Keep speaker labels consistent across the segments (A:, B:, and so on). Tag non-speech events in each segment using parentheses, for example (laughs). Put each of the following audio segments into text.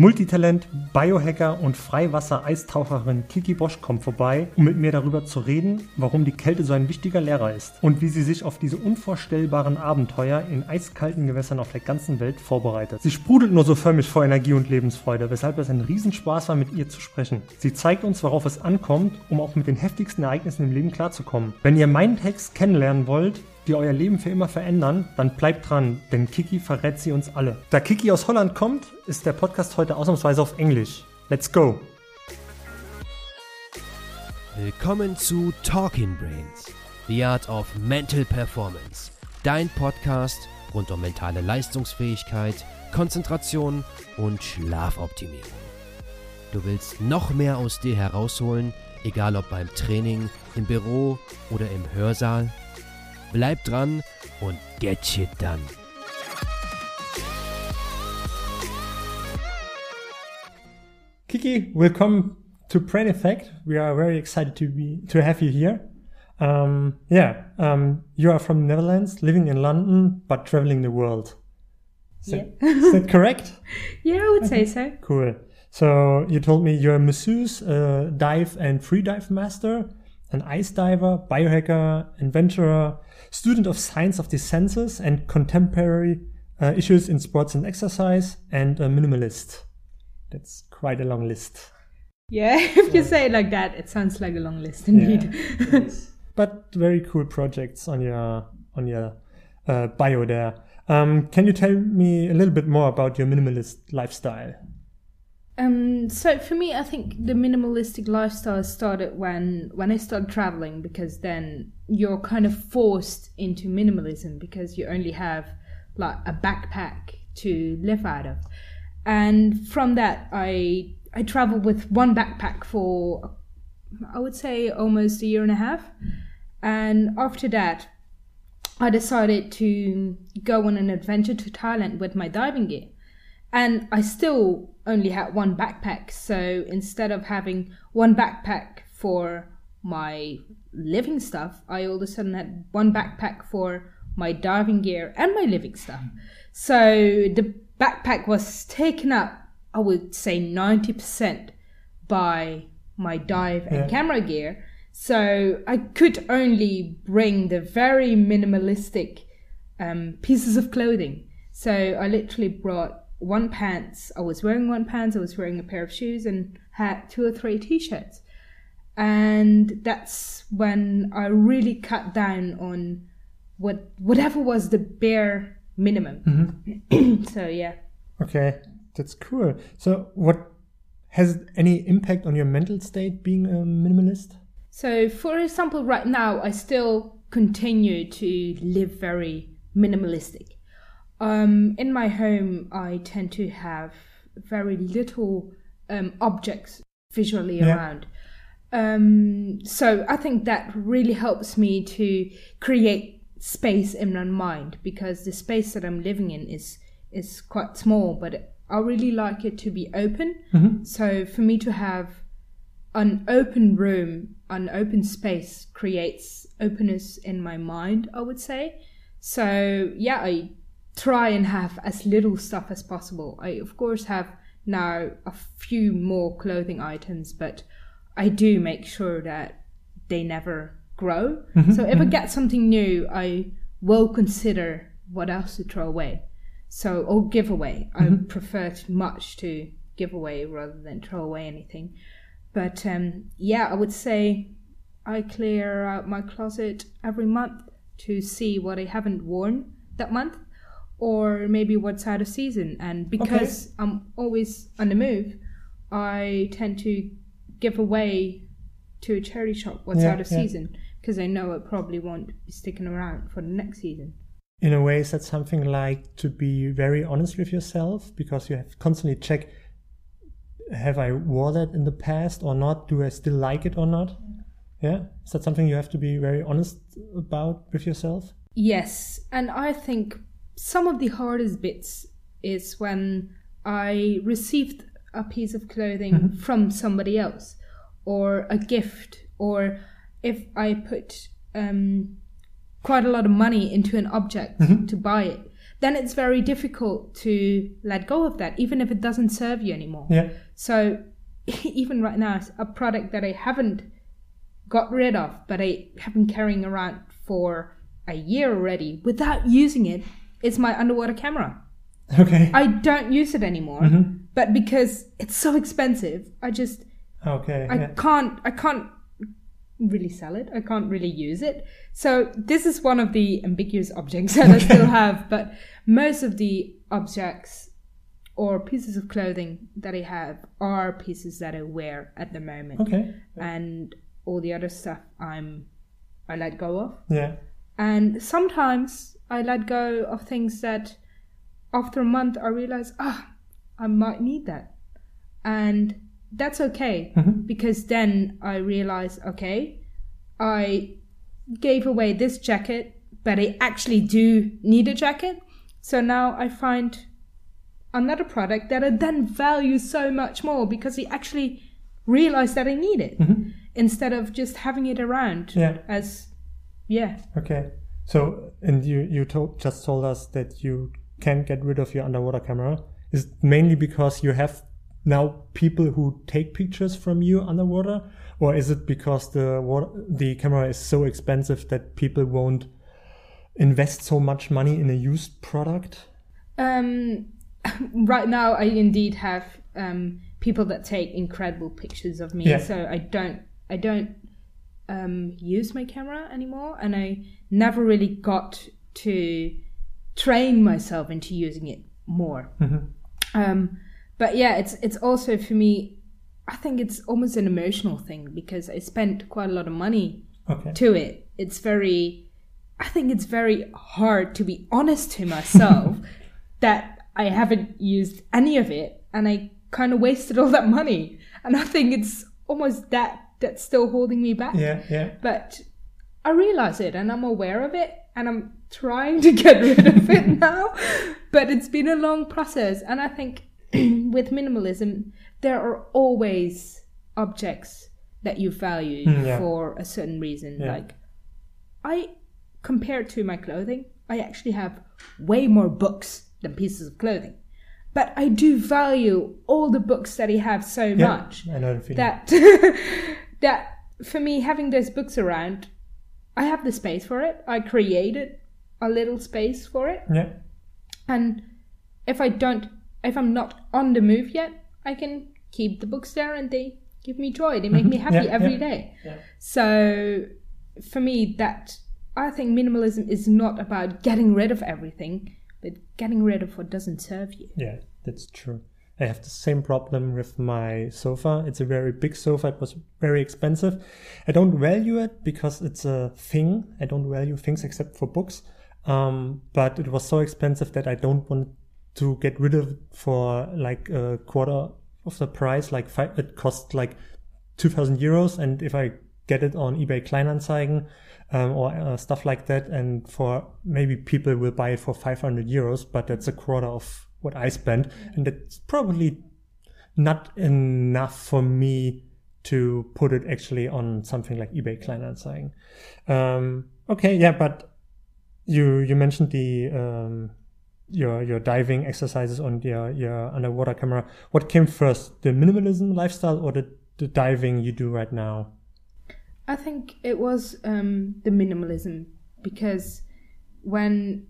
A: Multitalent, Biohacker und Freiwasser-Eistaucherin Kiki Bosch kommt vorbei, um mit mir darüber zu reden, warum die Kälte so ein wichtiger Lehrer ist und wie sie sich auf diese unvorstellbaren Abenteuer in eiskalten Gewässern auf der ganzen Welt vorbereitet. Sie sprudelt nur so förmlich vor Energie und Lebensfreude, weshalb es ein Riesenspaß war, mit ihr zu sprechen. Sie zeigt uns, worauf es ankommt, um auch mit den heftigsten Ereignissen im Leben klarzukommen. Wenn ihr meinen Text kennenlernen wollt, die euer Leben für immer verändern, dann bleibt dran, denn Kiki verrät sie uns alle. Da Kiki aus Holland kommt, ist der Podcast heute ausnahmsweise auf Englisch. Let's go!
B: Willkommen zu Talking Brains, The Art of Mental Performance, dein Podcast rund um mentale Leistungsfähigkeit, Konzentration und Schlafoptimierung. Du willst noch mehr aus dir herausholen, egal ob beim Training, im Büro oder im Hörsaal? Bleib dran und get shit done.
A: Kiki, welcome to Brain Effect. We are very excited to be to have you here. Um, yeah, um, you are from Netherlands, living in London, but traveling the world. Is,
C: Yeah.
A: that, is that correct? (laughs)
C: Yeah, I would say so.
A: Cool. So you told me you're a masseuse, a dive and free dive master, an ice diver, biohacker, adventurer, student of science of the senses and contemporary uh, issues in sports and exercise, and a minimalist. That's quite a long list.
C: Yeah, (laughs) if you say it like that, it sounds like a long list indeed. (laughs)
A: but very cool projects on your on your uh, bio there. Um, can you tell me a little bit more about your minimalist lifestyle?
C: Um, so for me, I think the minimalistic lifestyle started when when I started traveling because then you're kind of forced into minimalism because you only have like a backpack to live out of, and from that I I traveled with one backpack for I would say almost a year and a half, and after that I decided to go on an adventure to Thailand with my diving gear. And I still only had one backpack. So instead of having one backpack for my living stuff, I all of a sudden had one backpack for my diving gear and my living stuff. So the backpack was taken up, I would say 90% by my dive and
A: Yeah.
C: camera gear. So I could only bring the very minimalistic um, pieces of clothing. So I literally brought one pants. I was wearing one pants. I was wearing a pair of shoes and had two or three t-shirts. And that's when I really cut down on what whatever was the bare minimum. Mm-hmm. (clears throat) so yeah.
A: Okay, that's cool. So, what has any impact on your mental state being a minimalist?
C: So, for example, right now, I still continue to live very minimalistic. Um, in my home, I tend to have very little um, objects visually
A: Yeah.
C: around. Um, so, I think that really helps me to create space in my mind because the space that I'm living in is is quite small, but I really like it to be open. So, for me to have an open room, an open space creates openness in my mind, I would say. So, yeah, I try and have as little stuff as possible. I, of course, have now a few more clothing items, but I do make sure that they never grow. Mm-hmm, so, if I mm-hmm. get something new, I will consider what else to throw away. So, or give away. I mm-hmm. prefer much to give away rather than throw away anything. But um, yeah, I would say I clear out my closet every month to see what I haven't worn that month or maybe what's out of season. And because I'm always on the move, I tend to give away to a charity shop what's
A: Yeah,
C: out of
A: yeah.
C: season because I know it probably won't be sticking around for the next season.
A: In a way, is that something like to be very honest with yourself because you have constantly check have I wore that in the past or not? Do I still like it or not? Mm. Yeah, is that something you have to be very honest about with yourself?
C: Yes, and I think some of the hardest bits is when I received a piece of clothing from somebody else, or a gift, or if I put um, quite a lot of money into an object to buy it. then it's very difficult to let go of that, even if it doesn't serve you anymore.
A: Yeah.
C: So (laughs) even right now, a product that I haven't got rid of, but I have been carrying around for a year already without using it, is my underwater camera.
A: Okay.
C: I don't use it anymore,
A: Mhm.
C: but because it's so expensive, I just
A: Okay.
C: I
A: yeah.
C: can't I can't really sell it. I can't really use it. So this is one of the ambiguous objects that I still have, but most of the objects or pieces of clothing that I have are pieces that I wear at the moment.
A: Okay.
C: And all the other stuff I'm I let go of.
A: Yeah.
C: And sometimes I let go of things that after a month I realize, ah, I might need that. And that's okay
A: Mhm.
C: because then I realize, okay, I gave away this jacket, but I actually do need a jacket. So now I find another product that I then value so much more because I actually realize that I need it
A: Mhm.
C: instead of just having it around
A: Yeah.
C: as, yeah.
A: Okay. So, and you you told, just told us that you can't get rid of your underwater camera. Is it mainly because you have now people who take pictures from you underwater, or is it because the water, the camera is so expensive that people won't invest so much money in a used product?
C: Um, (laughs) right now, I indeed have um, people that take incredible pictures of me.
A: Yeah.
C: So I don't, I don't um, use my camera anymore, and I never really got to train myself into using it more.
A: Mhm.
C: Um, but yeah, it's it's also for me. I think it's almost an emotional thing because I spent quite a lot of money
A: Okay.
C: to it. It's very, I think it's very hard to be honest to myself (laughs) that I haven't used any of it and I kind of wasted all that money. And I think it's almost that that's still holding me back.
A: Yeah. Yeah.
C: But I realize it and I'm aware of it and I'm trying to get rid of it (laughs) now. But it's been a long process. And I think (clears throat) with minimalism, there are always objects that you value
A: Mm, yeah.
C: for a certain reason.
A: Yeah.
C: Like, I, compared to my clothing, I actually have way more books than pieces of clothing. But I do value all the books that I have so
A: Yeah.
C: much that (laughs) that for me having those books around i have the space for it i created a little space for it
A: yeah.
C: and if i don't if i'm not on the move yet i can keep the books there and they give me joy they make me happy
A: Mm-hmm. Yeah,
C: every
A: yeah.
C: day.
A: Yeah.
C: so for me that i think minimalism is not about getting rid of everything but getting rid of what doesn't serve you
A: Yeah, that's true. I have the same problem with my sofa. It's a very big sofa. It was very expensive. I don't value it because it's a thing. I don't value things except for books. Um, but it was so expensive that I don't want to get rid of for like a quarter of the price. Like five, it cost like 2000 euros. And if I get it on eBay Kleinanzeigen, um, or uh, stuff like that. And for maybe people will buy it for 500 euros, but that's a quarter of what I spent. And it's probably not enough for me to put it actually on something like eBay Kleinanzeigen. Um, okay, yeah, but you you mentioned the um, your your diving exercises on your your underwater camera. What came first, the minimalism lifestyle or the the diving you do right now?
C: I think it was um, the minimalism because when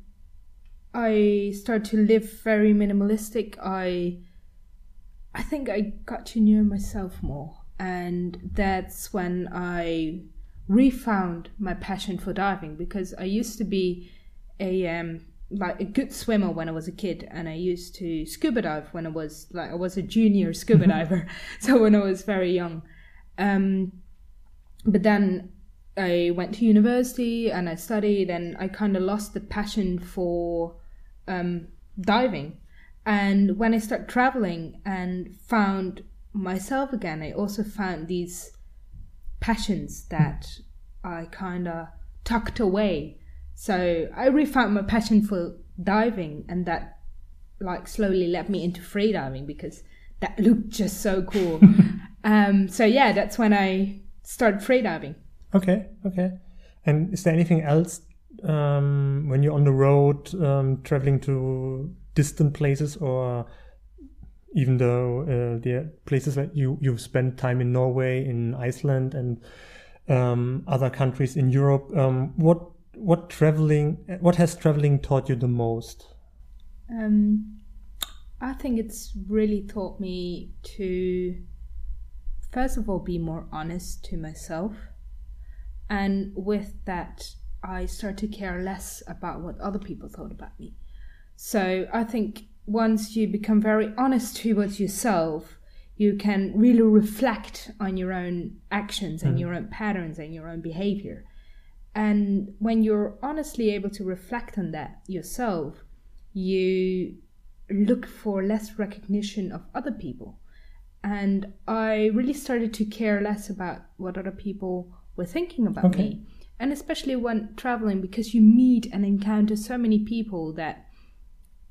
C: I started to live very minimalistic, I I think I got to know myself more, and that's when I refound my passion for diving because I used to be a um, like a good swimmer when I was a kid, and I used to scuba dive when I was like I was a junior scuba (laughs) diver, (laughs) so when I was very young. Um, but then I went to university and I studied, and I kind of lost the passion for um, diving. And when I started traveling and found myself again, I also found these passions that I kind of tucked away. So I refound my passion for diving, and that like slowly led me into freediving because that looked just so cool. (laughs) um, so yeah, that's when I started freediving.
A: Okay, okay. And is there anything else um, when you're on the road um, traveling to distant places or even though uh, the places that you you've spent time in Norway, in Iceland, and um, other countries in Europe, um, what what traveling what has traveling taught you the most?
C: Um, I think it's really taught me to first of all be more honest to myself, and with that, I start to care less about what other people thought about me. So I think once you become very honest towards yourself, you can really reflect on your own actions and mm. your own patterns and your own behavior. And when you're honestly able to reflect on that yourself, you look for less recognition of other people. And I really started to care less about what other people were thinking about okay. me. And especially when traveling, because you meet and encounter so many people that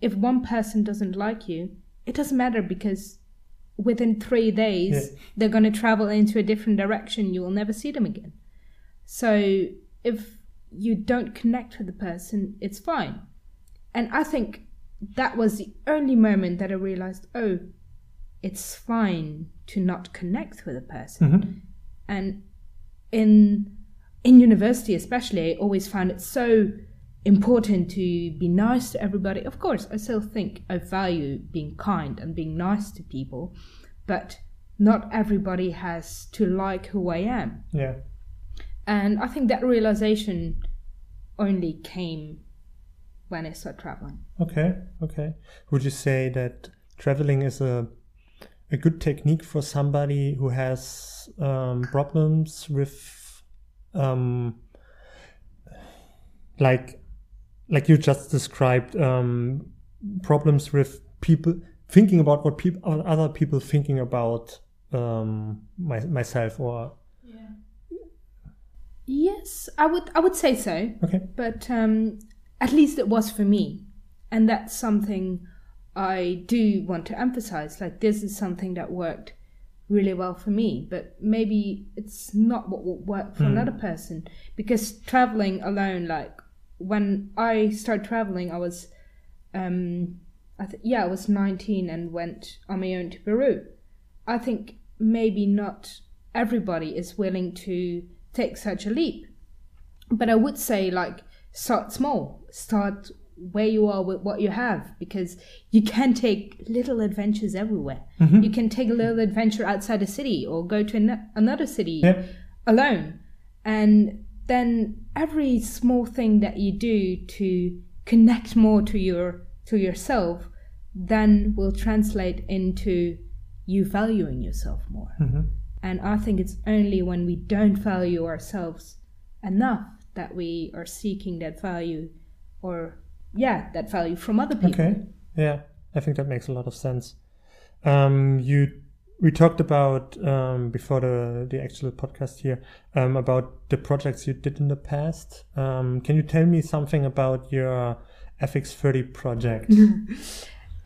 C: if one person doesn't like you, it doesn't matter because within three days yeah. they're going to travel into a different direction. You will never see them again. So if you don't connect with the person, it's fine. And I think that was the only moment that I realized, oh, it's fine to not connect with a person. Mm-hmm. And in in university especially, I always found it so important to be nice to everybody. Of course, I still think I value being kind and being nice to people, but not everybody has to like who I am.
A: Yeah.
C: And I think that realization only came when I started traveling.
A: Okay, okay. Would you say that traveling is a a good technique for somebody who has um, problems with um, like like you just described um, problems with people thinking about what people other people thinking about um, my, myself or
C: yeah. yes i would i would say so.
A: Okay.
C: But um, at least it was for me. And that's something i do want to emphasize. Like this is something that worked really well for me but maybe it's not what will work for mm. another person because traveling alone like when I started traveling, I was, um, I th- yeah, I was 19 and went on my own to Peru. I think maybe not everybody is willing to take such a leap, but I would say like start small, start where you are with what you have because you can take little adventures everywhere. Mm-hmm. You can take a little adventure outside a city or go to an- another city yeah. alone. And then every small thing that you do to connect more to your to yourself then will translate into you valuing yourself more. Mm-hmm. And I think it's only when we don't value ourselves enough that we are seeking that value or yeah, that value from other people.
A: Okay. Yeah, I think that makes a lot of sense. Um, you we talked about um, before the the actual podcast here um, about the projects you did in the past. Um, can you tell me something about your FX30 project? (laughs)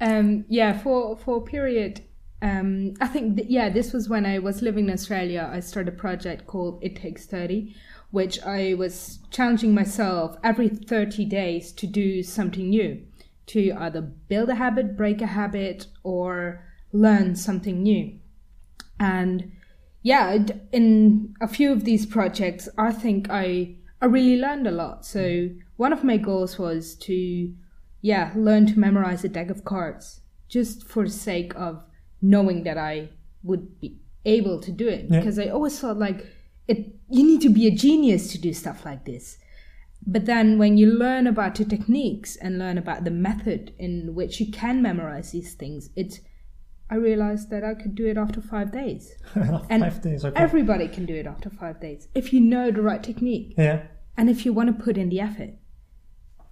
C: Um, yeah, for for a period, um, I think th- yeah, this was when I was living in Australia. I started a project called It Takes Thirty, which I was challenging myself every thirty days to do something new, to either build a habit, break a habit, or learn something new. And yeah, in a few of these projects, I think I I really learned a lot. So one of my goals was to yeah learn to memorize a deck of cards just for the sake of knowing that I would be able to do it yeah. because I always thought like it you need to be a genius to do stuff like this. But then when you learn about the techniques and learn about the method in which you can memorize these things, it's I realized that I could do it after five days. (laughs)
A: and five days, okay.
C: Everybody can do it after five days if you know the right technique.
A: Yeah.
C: And if you want to put in the effort.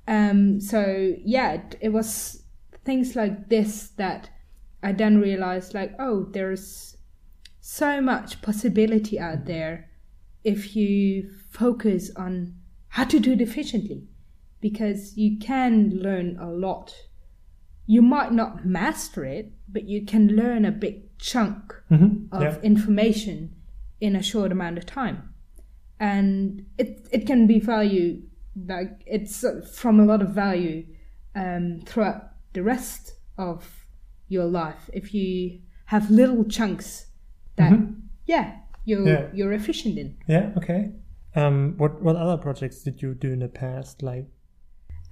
C: Um, so yeah, it, it was things like this that I then realized like, oh, there's so much possibility out there if you focus on how to do it efficiently because you can learn a lot you might not master it, but you can learn a big chunk mm-hmm. of yeah. information in a short amount of time. And it, it can be value like it's uh, from a lot of value um, throughout the rest of your life if you have little chunks that yeah you're
A: Yeah.
C: you're efficient in
A: Yeah. Okay. Um, what what other projects did you do in the past? Like,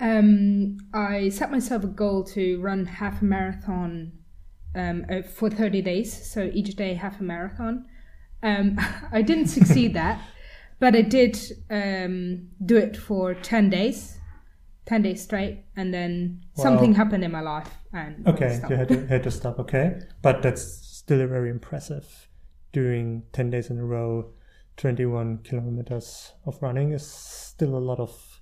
C: um, i set myself a goal to run half a marathon um, uh, for 30 days so each day half a marathon um, (laughs) i didn't succeed that but i did um, do it for 10 days 10 days straight and then
A: Wow.
C: something happened in my life and
A: okay, you had to, had to stop. Okay, but that's still a very impressive. Doing ten days in a row, twenty-one kilometers of running is still a lot of,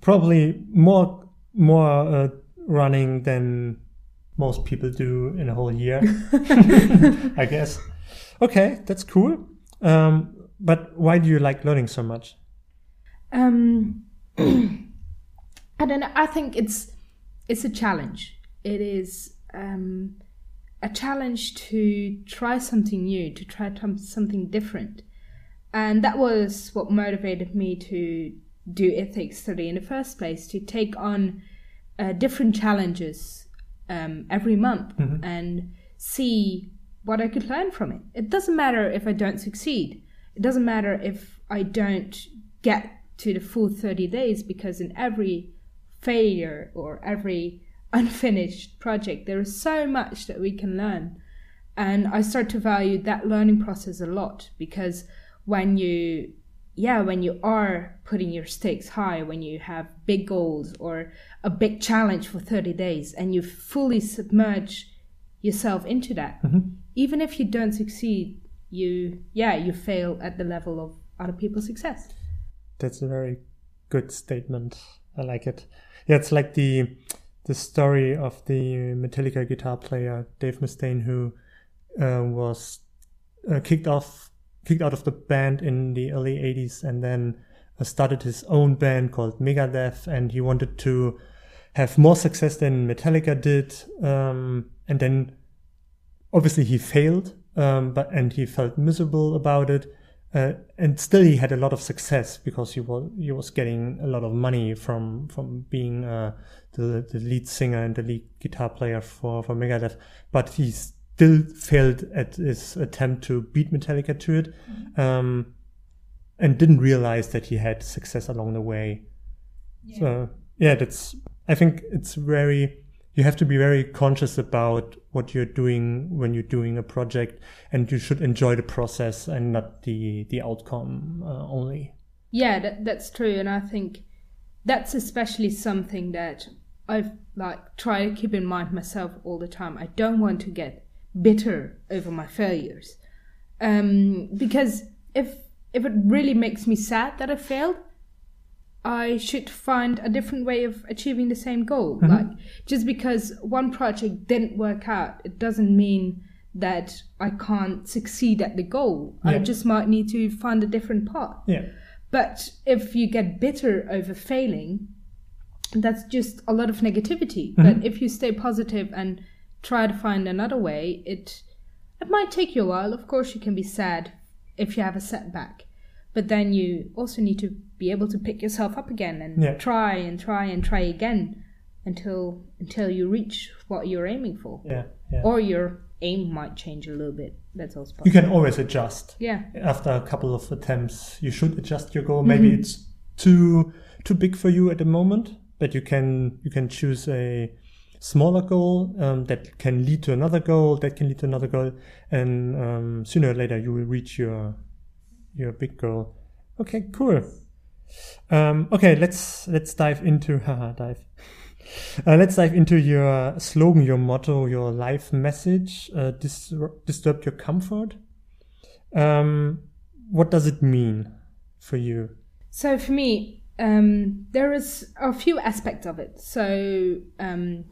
A: probably more more uh, running than most people do in a whole year. (laughs) (laughs) I guess. Okay, that's cool. Um, but why do you like learning so much?
C: Um, (clears throat) I don't know. I think it's it's a challenge. It is um, a challenge to try something new, to try something different, and that was what motivated me to do ethics study in the first place. To take on uh, different challenges um, every month and see what I could learn from it. It doesn't matter if I don't succeed. It doesn't matter if I don't get to the full 30 days because in every failure or every unfinished project there is so much that we can learn and i start to value that learning process a lot because when you yeah when you are putting your stakes high when you have big goals or a big challenge for 30 days and you fully submerge yourself into that mm-hmm. even if you don't succeed you yeah you fail at the level of other people's success
A: That's a very good statement. I like it. Yeah, it's like the the story of the Metallica guitar player Dave Mustaine who uh, was uh, kicked off kicked out of the band in the early 80s and then uh, started his own band called Megadeth and he wanted to have more success than Metallica did um, and then obviously he failed um, but and he felt miserable about it uh, and still he had a lot of success because he was he was getting a lot of money from from being uh, the the lead singer and the lead guitar player for for Megadeth. But he still failed at his attempt to beat Metallica to it um, and didn't realize that he had success along the way. So yeah that's I think it's very you have to be very conscious about what you're doing when you're doing a project and you should enjoy the process and not the the outcome uh, only
C: Yeah, that, that's true, and I think that's especially something that I've like try to keep in mind myself all the time. I don't want to get bitter over my failures, um, because if if it really makes me sad that I failed, I should find a different way of achieving the same goal. Mm-hmm. Like just because one project didn't work out, it doesn't mean that I can't succeed at the goal. I just might need to find a different path.
A: yeah
C: But if you get bitter over failing, that's just a lot of negativity. Mm-hmm. But if you stay positive and try to find another way, it it might take you a while. Of course, you can be sad if you have a setback, but then you also need to be able to pick yourself up again and
A: Yeah.
C: try and try and try again until until you reach what you're aiming for.
A: yeah yeah
C: Or your aim might change a little bit. That's also
A: you can always adjust
C: yeah.
A: after a couple of attempts you should adjust your goal maybe it's too too big for you at the moment but you can you can choose a smaller goal um, that can lead to another goal that can lead to another goal and um, sooner or later you will reach your your big goal okay cool um, okay let's let's dive into (laughs) haha dive uh, let's dive into your slogan, your motto, your life message. Uh, dis- disturb your comfort. Um, what does it mean for you?
C: So for me, um, there is a few aspects of it. So um,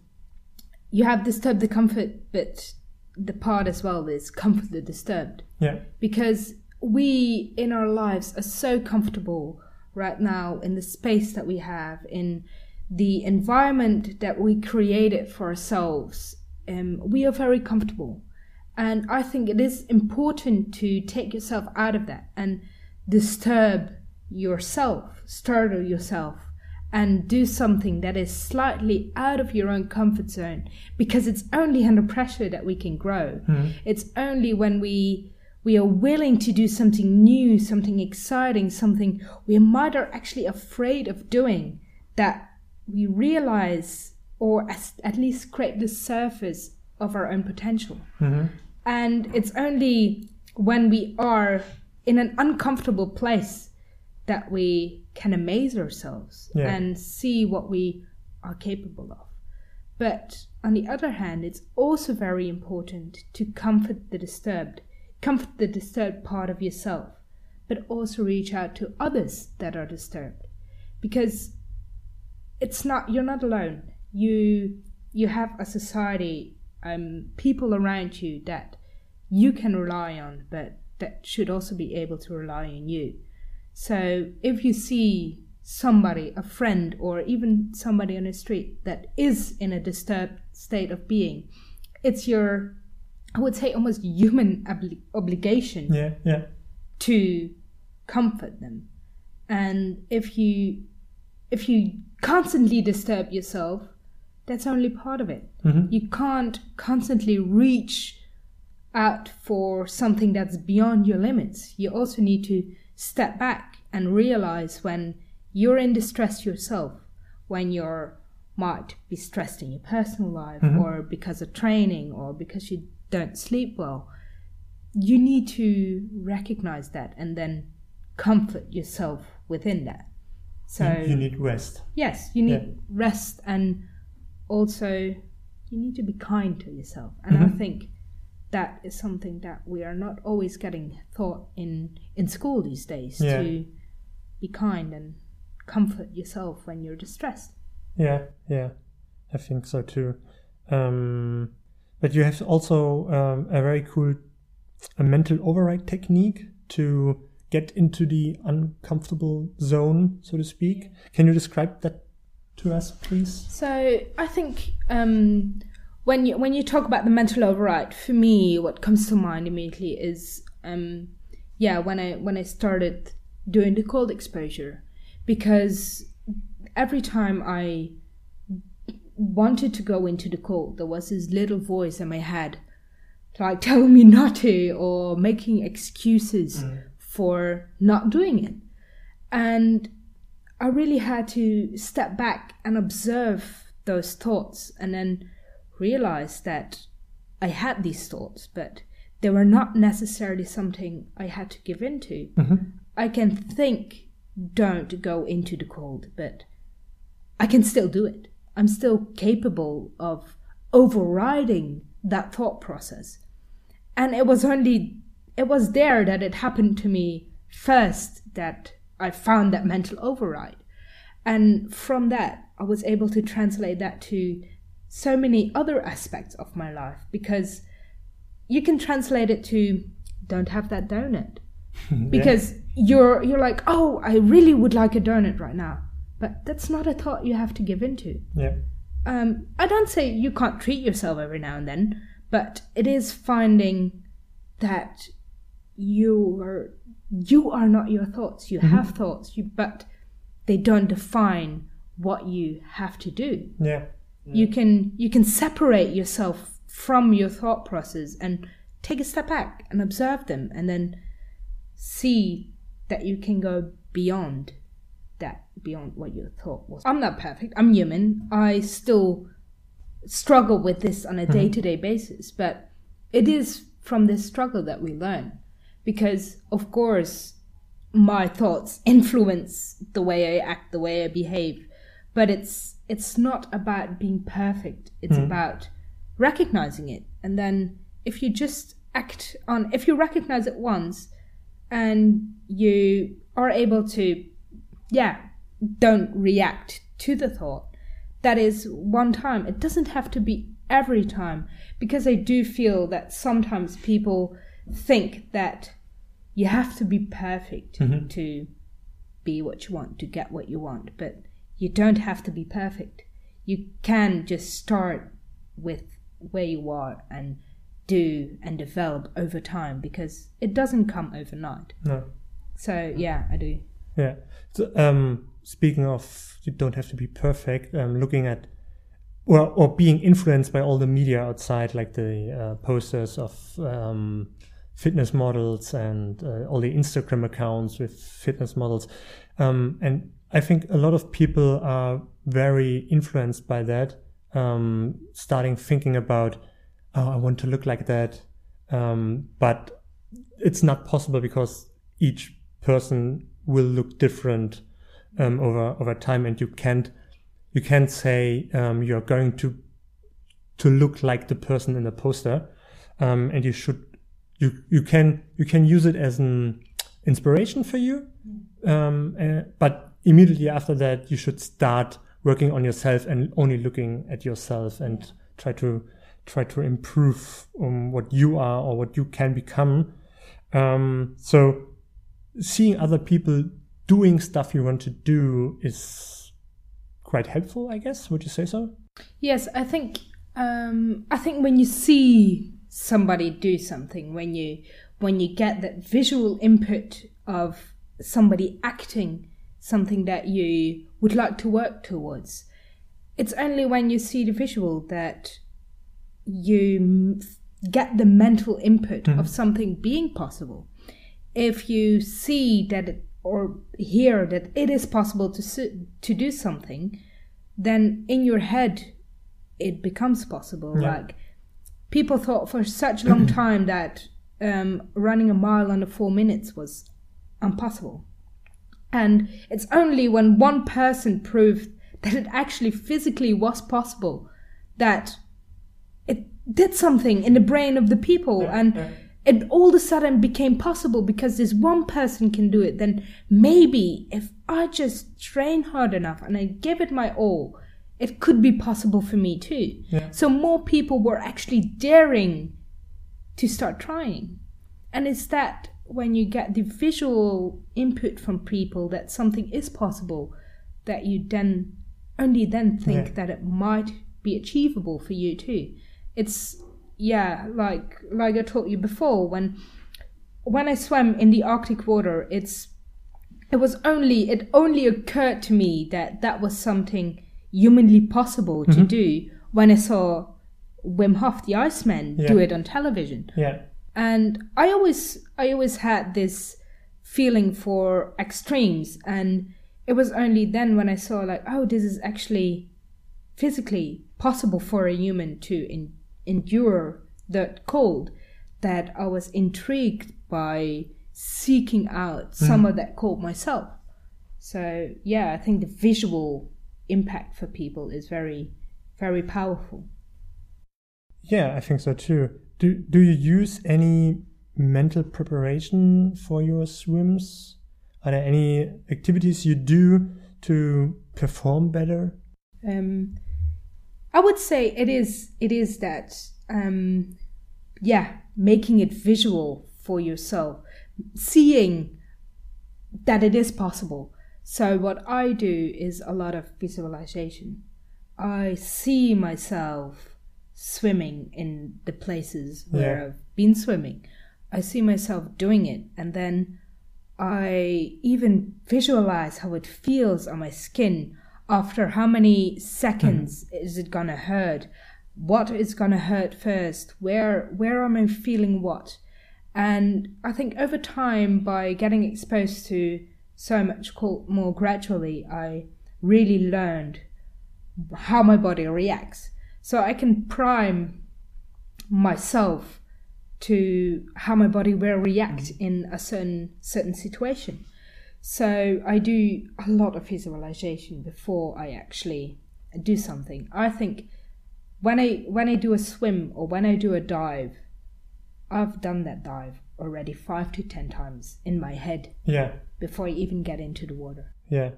C: you have disturbed the comfort, but the part as well is comfort the disturbed
A: Yeah,
C: because we in our lives are so comfortable right now in the space that we have in the environment that we created for ourselves um, we are very comfortable and i think it is important to take yourself out of that and disturb yourself startle yourself and do something that is slightly out of your own comfort zone because it's only under pressure that we can grow. It's only when we we are willing to do something new, something exciting, something we might are actually afraid of doing that we realize or at least scrape the surface of our own potential. Mm-hmm. And it's only when we are in an uncomfortable place that we can amaze ourselves
A: Yeah.
C: and see what we are capable of. But on the other hand, it's also very important to comfort the disturbed, comfort the disturbed part of yourself, but also reach out to others that are disturbed. Because it's not you're not alone. You you have a society, um, people around you that you can rely on, but that should also be able to rely on you. So if you see somebody, a friend, or even somebody on the street that is in a disturbed state of being, it's your, I would say, almost human obli- obligation
A: Yeah, yeah.
C: to comfort them. And if you if you constantly disturb yourself, that's only part of it. Mm-hmm. You can't constantly reach out for something that's beyond your limits. You also need to step back and realize when you're in distress yourself, when you're might be stressed in your personal life mm-hmm. or because of training or because you don't sleep well, you need to recognize that and then comfort yourself within that. So
A: you, you need rest.
C: yes, you need
A: Yeah.
C: rest and also you need to be kind to yourself. And I think that is something that we are not always getting taught in in school these days
A: Yeah.
C: to be kind and comfort yourself when you're distressed.
A: Yeah, yeah, I think so too. Um, but you have also um, a very cool a mental override technique to get into the uncomfortable zone, so to speak. Can you describe that to us, please?
C: So I think um, when you when you talk about the mental override, for me, what comes to mind immediately is um, yeah when I when I started doing the cold exposure, because every time I wanted to go into the cold, there was this little voice in my head, like (laughs) telling me not to or making excuses mm. for not doing it, and I really had to step back and observe those thoughts and then realize that I had these thoughts, but they were not necessarily something I had to give into. Mm-hmm. I can think, don't go into the cold, but I can still do it. I'm still capable of overriding that thought process. And it was only, it was there that it happened to me first that I found that mental override. And from that, I was able to translate that to so many other aspects of my life because you can translate it to don't have that donut (laughs) because you're you're like oh i really would like a donut right now but that's not a thought you have to give into.
A: Yeah,
C: um, I don't say you can't treat yourself every now and then, but it is finding that you are you are not your thoughts. You have thoughts, you but they don't define what you have to do.
A: yeah,
C: You can you can separate yourself from your thought process and take a step back and observe them and then see that you can go beyond that beyond what you thought was. I'm not perfect. I'm human. I still struggle with this on a mm-hmm. day-to-day basis, but it is from this struggle that we learn because of course my thoughts influence the way I act, the way I behave, but it's it's not about being perfect. It's mm-hmm. about recognizing it. And then if you just act on if you recognize it once and you are able to yeah, don't react to the thought. That is one time. It doesn't have to be every time because I do feel that sometimes people think that you have to be perfect mm-hmm. to be what you want, to get what you want, but you don't have to be perfect. You can just start with where you are and do and develop over time because it doesn't come overnight.
A: no.
C: So, yeah, I do.
A: Yeah. So, um, speaking of, you don't have to be perfect. Um, looking at or or being influenced by all the media outside, like the uh, posters of um, fitness models and uh, all the Instagram accounts with fitness models, um, and I think a lot of people are very influenced by that, um, starting thinking about, oh, I want to look like that, um, but it's not possible because each person will look different um, over over time, and you can't you can't say um, you're going to to look like the person in the poster, um, and you should you you can you can use it as an inspiration for you, um, uh, but immediately after that you should start working on yourself and only looking at yourself and try to try to improve what you are or what you can become. Um, so seeing other people doing stuff you want to do is quite helpful, I guess. Would you say so?
C: Yes, I think um, I think when you see somebody do something, when you when you get that visual input of somebody acting something that you would like to work towards, it's only when you see the visual that you get the mental input mm-hmm. of something being possible. If you see that it, or hear that it is possible to to do something, then in your head it becomes possible. Yeah. Like people thought for such a long (clears throat) time that um, running a mile under four minutes was impossible. And it's only when one person proved that it actually physically was possible that it did something in the brain of the people yeah, and yeah. It all of a sudden became possible because this one person can do it then maybe if i just train hard enough and i give it my all it could be possible for me too yeah. so more people were actually daring to start trying and it's that when you get the visual input from people that something is possible, that you then only then think yeah. that it might be achievable for you too. It's yeah, like like I told you before, when when I swam in the Arctic water, it's it was only it only occurred to me that that was something humanly possible to mm-hmm. do when I saw Wim Hof, the Iceman, yeah. do it on television.
A: Yeah
C: and i always i always had this feeling for extremes and it was only then when i saw like oh this is actually physically possible for a human to in, endure the cold that i was intrigued by seeking out mm. some of that cold myself so yeah i think the visual impact for people is very very powerful
A: yeah i think so too do do you use any mental preparation for your swims? Are there any activities you do to perform better?
C: Um, I would say it is it is that um, yeah, making it visual for yourself, seeing that it is possible. So what I do is a lot of visualization. I see myself swimming in the places where yeah. I've been swimming. I see myself doing it, and then I even visualize how it feels on my skin after how many seconds mm. is it gonna hurt what is gonna hurt first where where am i feeling what and i think over time by getting exposed to so much more gradually i really learned how my body reacts so I can prime myself to how my body will react mm. in a certain certain situation. So I do a lot of visualization before I actually do something. I think when I when I do a swim or when I do a dive, I've done that dive already five to ten times in my head.
A: Yeah.
C: Before I even get into the water.
A: Yeah.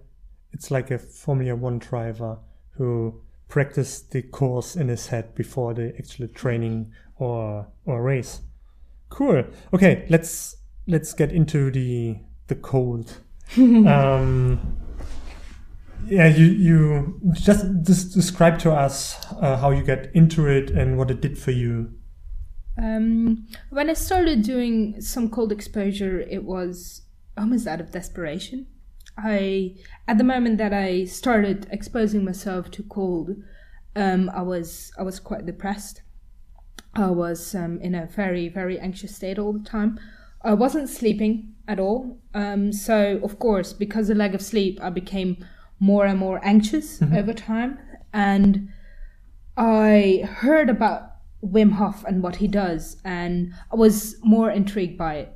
A: It's like a Formula One driver who practice the course in his head before the actual training or or race. Cool. Okay, let's let's get into the the cold. (laughs) um, yeah, you you just, just describe to us uh, how you get into it and what it did for you.
C: Um, when I started doing some cold exposure, it was almost out of desperation. I at the moment that I started exposing myself to cold, um, I was I was quite depressed. I was um, in a very very anxious state all the time. I wasn't sleeping at all. Um, so of course, because of lack of sleep, I became more and more anxious over time. And I heard about Wim Hof and what he does, and I was more intrigued by it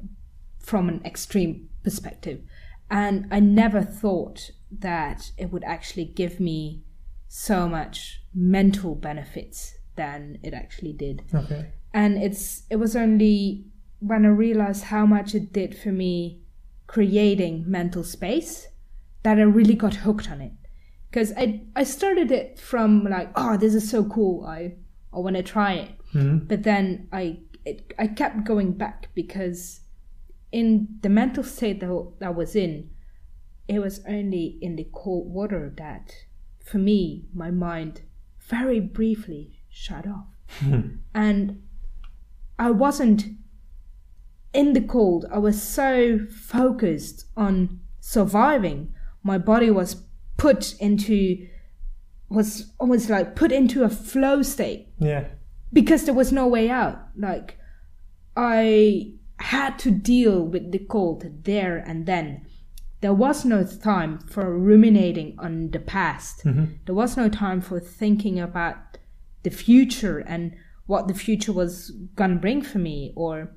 C: from an extreme perspective. And I never thought that it would actually give me so much mental benefits than it actually did.
A: Okay.
C: And it's it was only when I realized how much it did for me creating mental space that I really got hooked on it. Because I I started it from like, oh, this is so cool. I I want to try it. Hmm. But then I it, I kept going back because in the mental state that I was in, it was only in the cold water that, for me, my mind very briefly shut off. Hmm. and I wasn't in the cold. I was so focused on surviving. My body was put into, was almost like put into a flow state
A: Yeah.
C: because there was no way out. Like I had to deal with the cold there and then. There was no time for ruminating on the past. Mm-hmm. There was no time for thinking about the future and what the future was gonna bring for me or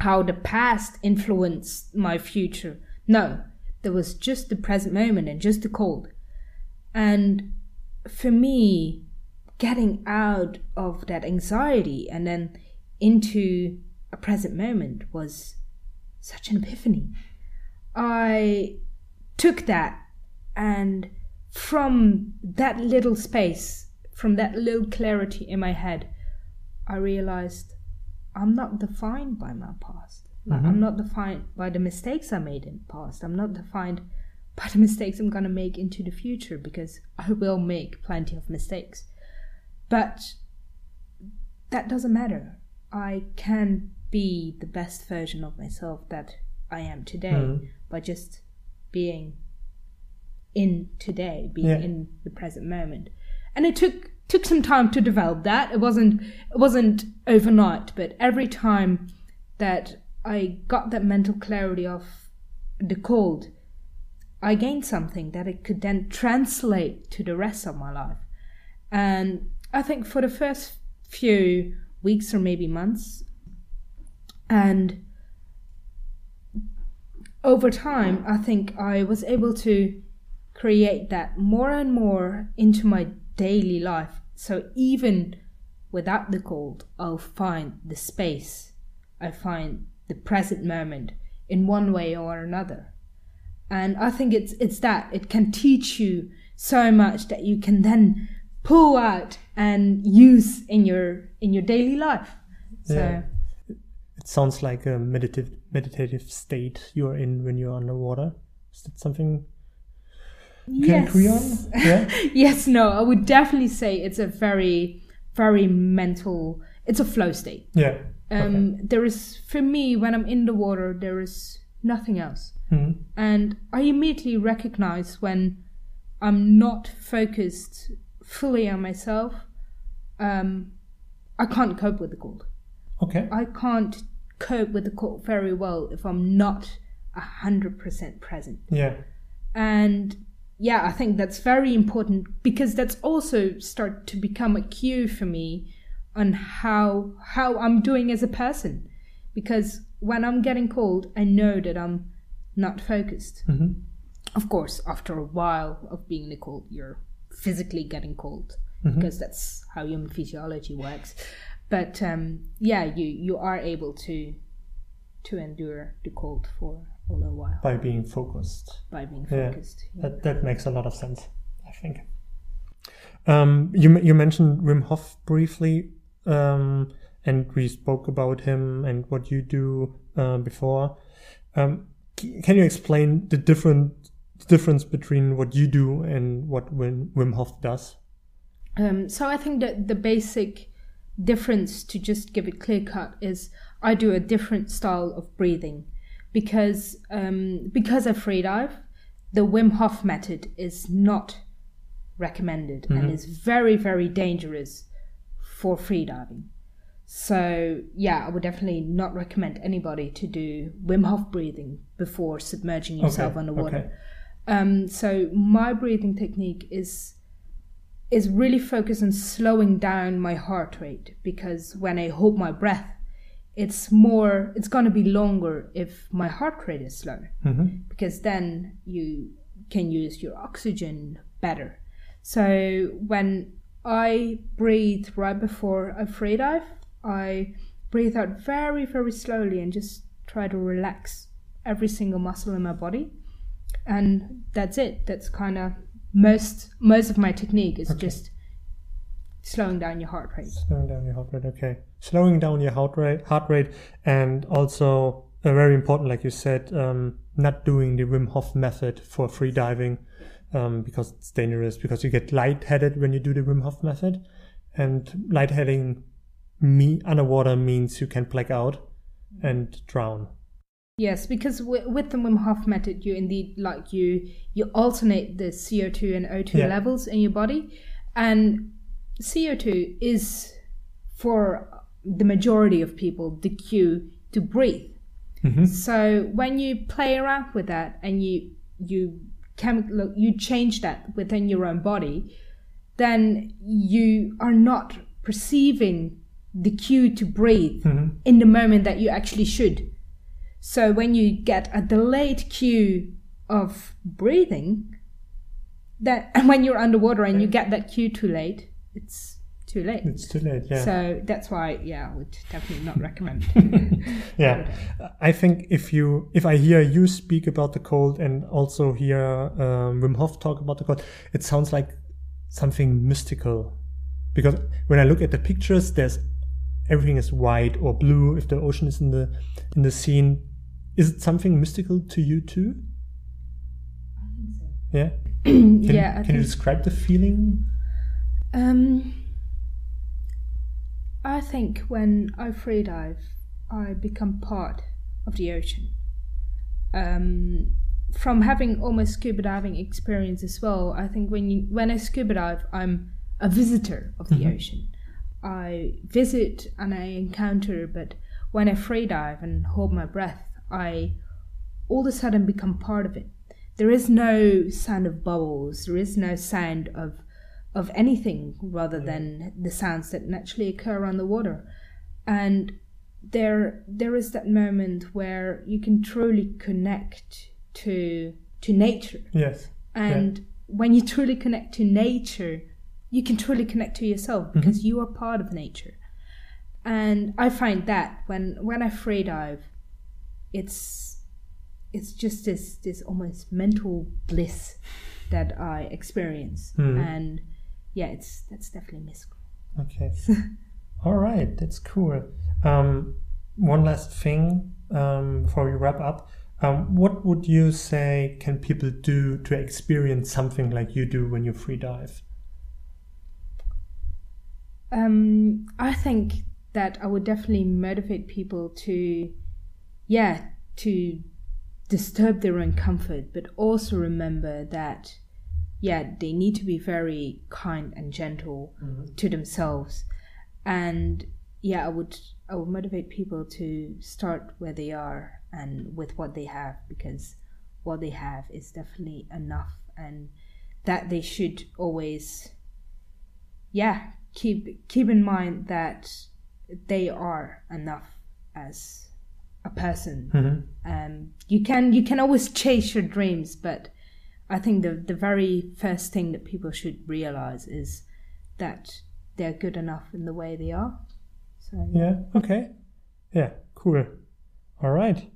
C: how the past influenced my future. No, there was just the present moment and just the cold. And for me, getting out of that anxiety and then into a present moment was such an epiphany. I took that and from that little space, from that little clarity in my head, I realized I'm not defined by my past. Like, I'm mm-hmm. not defined by the mistakes I made in the past. I'm not defined (laughs) by the mistakes I'm gonna make into the future because I will make plenty of mistakes. But that doesn't matter. I can be the best version of myself that I am today mm-hmm. by just being in today, being
A: Yeah.
C: in the present moment. And it took took some time to develop that. It wasn't it wasn't overnight, but every time that I got that mental clarity of the cold, I gained something that I could then translate to the rest of my life. And I think for the first few weeks or maybe months, and over time, I think I was able to create that more and more into my daily life. So even without the cold, I'll find the space, I find the present moment in one way or another. And I think it's it's that it can teach you so much that you can then pull out and use in your in your daily life. So
A: Yeah. It sounds like a meditative meditative state you're in when you're underwater. Is that something can agree? Yeah. (laughs)
C: yes, no, I would definitely say it's a very, very mental. It's a flow state.
A: Yeah.
C: Um, There is, for me, when I'm in the water, there is nothing else,
A: Mhm.
C: and I immediately recognize when I'm not focused fully on myself. Um, I can't cope with the cold.
A: Okay.
C: I can't cope with the cold very well if I'm not a hundred percent present
A: Yeah.
C: and yeah i think that's very important because that's also start to become a cue for me on how how i'm doing as a person. Because when i'm getting cold i know that i'm not focused.
A: Hmm
C: of course after a while of being in the cold you're physically getting cold
A: Mm-hmm.
C: because that's how human physiology works. But um, yeah you you are able to to endure the cold for while
A: By being focused.
C: by being
A: Yeah.
C: focused yeah.
A: That that makes a lot of sense. I think. Um, you you mentioned Wim Hof briefly, um, and we spoke about him and what you do uh, before. Um, can you explain the different difference between what you do and what Wim, Wim Hof does?
C: Um, so I think that the basic difference, to just give it clear cut, is I do a different style of breathing because um, because I free dive. the Wim Hof method is not recommended
A: Mm-hmm.
C: and is very, very dangerous for freediving. So, yeah, I would definitely not recommend anybody to do Wim Hof breathing before submerging yourself
A: Okay,
C: underwater.
A: okay.
C: Um, so, my breathing technique is is really focused on slowing down my heart rate because when I hold my breath, it's more, it's going to be longer if my heart rate is slow
A: Mhm.
C: because then you can use your oxygen better. So when I breathe right before I freedive, I breathe out very, very slowly and just try to relax every single muscle in my body. And that's it. That's kind of most most of my technique is
A: Okay.
C: just slowing down your heart rate.
A: Slowing down your heart rate, okay. Slowing down your heart rate, heart rate, and also uh, very important, like you said, um, not doing the Wim Hof method for free diving um, because it's dangerous. Because you get lightheaded when you do the Wim Hof method, and lightheading me underwater means you can black out and drown.
C: Yes, because w- with the Wim Hof method, you indeed like you you alternate the CO two and O two
A: Yeah.
C: levels in your body, and CO two is for the majority of people the cue to breathe.
A: Mhm.
C: So when you play around with that and you you chemical you change that within your own body, then you are not perceiving the cue to breathe
A: Mhm.
C: in the moment that you actually should. So when you get a delayed cue of breathing, that (laughs) and when you're underwater and you get that cue too late, it's too late.
A: It's too late, yeah.
C: So that's why, yeah, I would definitely not recommend. (laughs)
A: yeah (laughs) i think if you if i hear you speak about the cold and also hear um, wim hof talk about the cold it sounds like something mystical because when i look at the pictures there's everything is white or blue if the ocean is in the in the scene is it something mystical to you too I think so. yeah (clears throat) can,
C: yeah, I
A: can you describe the feeling
C: um, I think when I freedive, I become part of the ocean. Um, from having almost scuba diving experience as well, I think when you when I scuba dive, I'm a visitor of the
A: Mhm.
C: ocean. I visit and I encounter, but when I freedive and hold my breath, I all of a sudden become part of it. There is no sound of bubbles. There is no sound of of anything rather than the sounds that naturally occur on the water. And there there is that moment where you can truly connect to to nature.
A: yes
C: And when you truly connect to nature, you can truly connect to yourself because you are part of nature. And I find that when when I free dive, it's it's just this this almost mental bliss that I experience.
A: Hmm.
C: And yeah, it's that's definitely mystical.
A: Okay. (laughs) All right, that's cool. Um, one last thing um, before we wrap up. Um, what would you say can people do to experience something like you do when you free dive?
C: Um, I think that I would definitely motivate people to, yeah, to disturb their own comfort, but also remember that, yeah, they need to be very kind and gentle to themselves, and yeah, I would I would motivate people to start where they are and with what they have because what they have is definitely enough, and that they should always yeah keep keep in mind that they are enough as a person.
A: Mhm.
C: um you can you can always chase your dreams but i think the the very first thing that people should realize is that they're good enough in the way they are so
A: Yeah. Okay. Yeah. Cool. All right.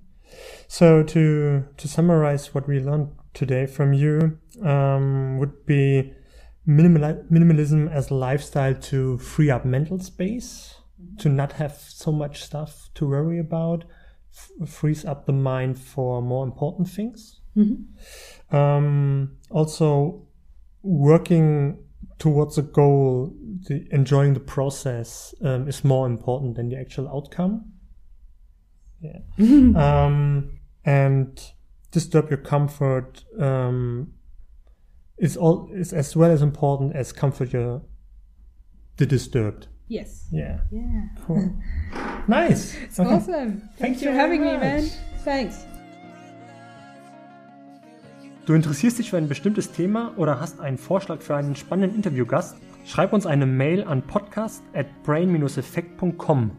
A: So to to summarize what we learned today from you um, would be minimal, minimalism as a lifestyle to free up mental space, to not have so much stuff to worry about, f- frees up the mind for more important things.
C: Mhm.
A: Um, also, working towards a goal, the, enjoying the process um, is more important than the actual outcome. Yeah. um, and disturb your comfort um, is all is as well as important as comfort your the disturbed.
C: Yes.
A: Yeah.
C: Yeah.
A: Cool. (laughs) nice.
C: It's awesome. Thanks
A: you
C: for having me, man. Thanks.
A: Du interessierst dich für ein bestimmtes Thema oder hast einen Vorschlag für einen spannenden Interviewgast? Schreib uns eine Mail an podcast at brain-effekt.com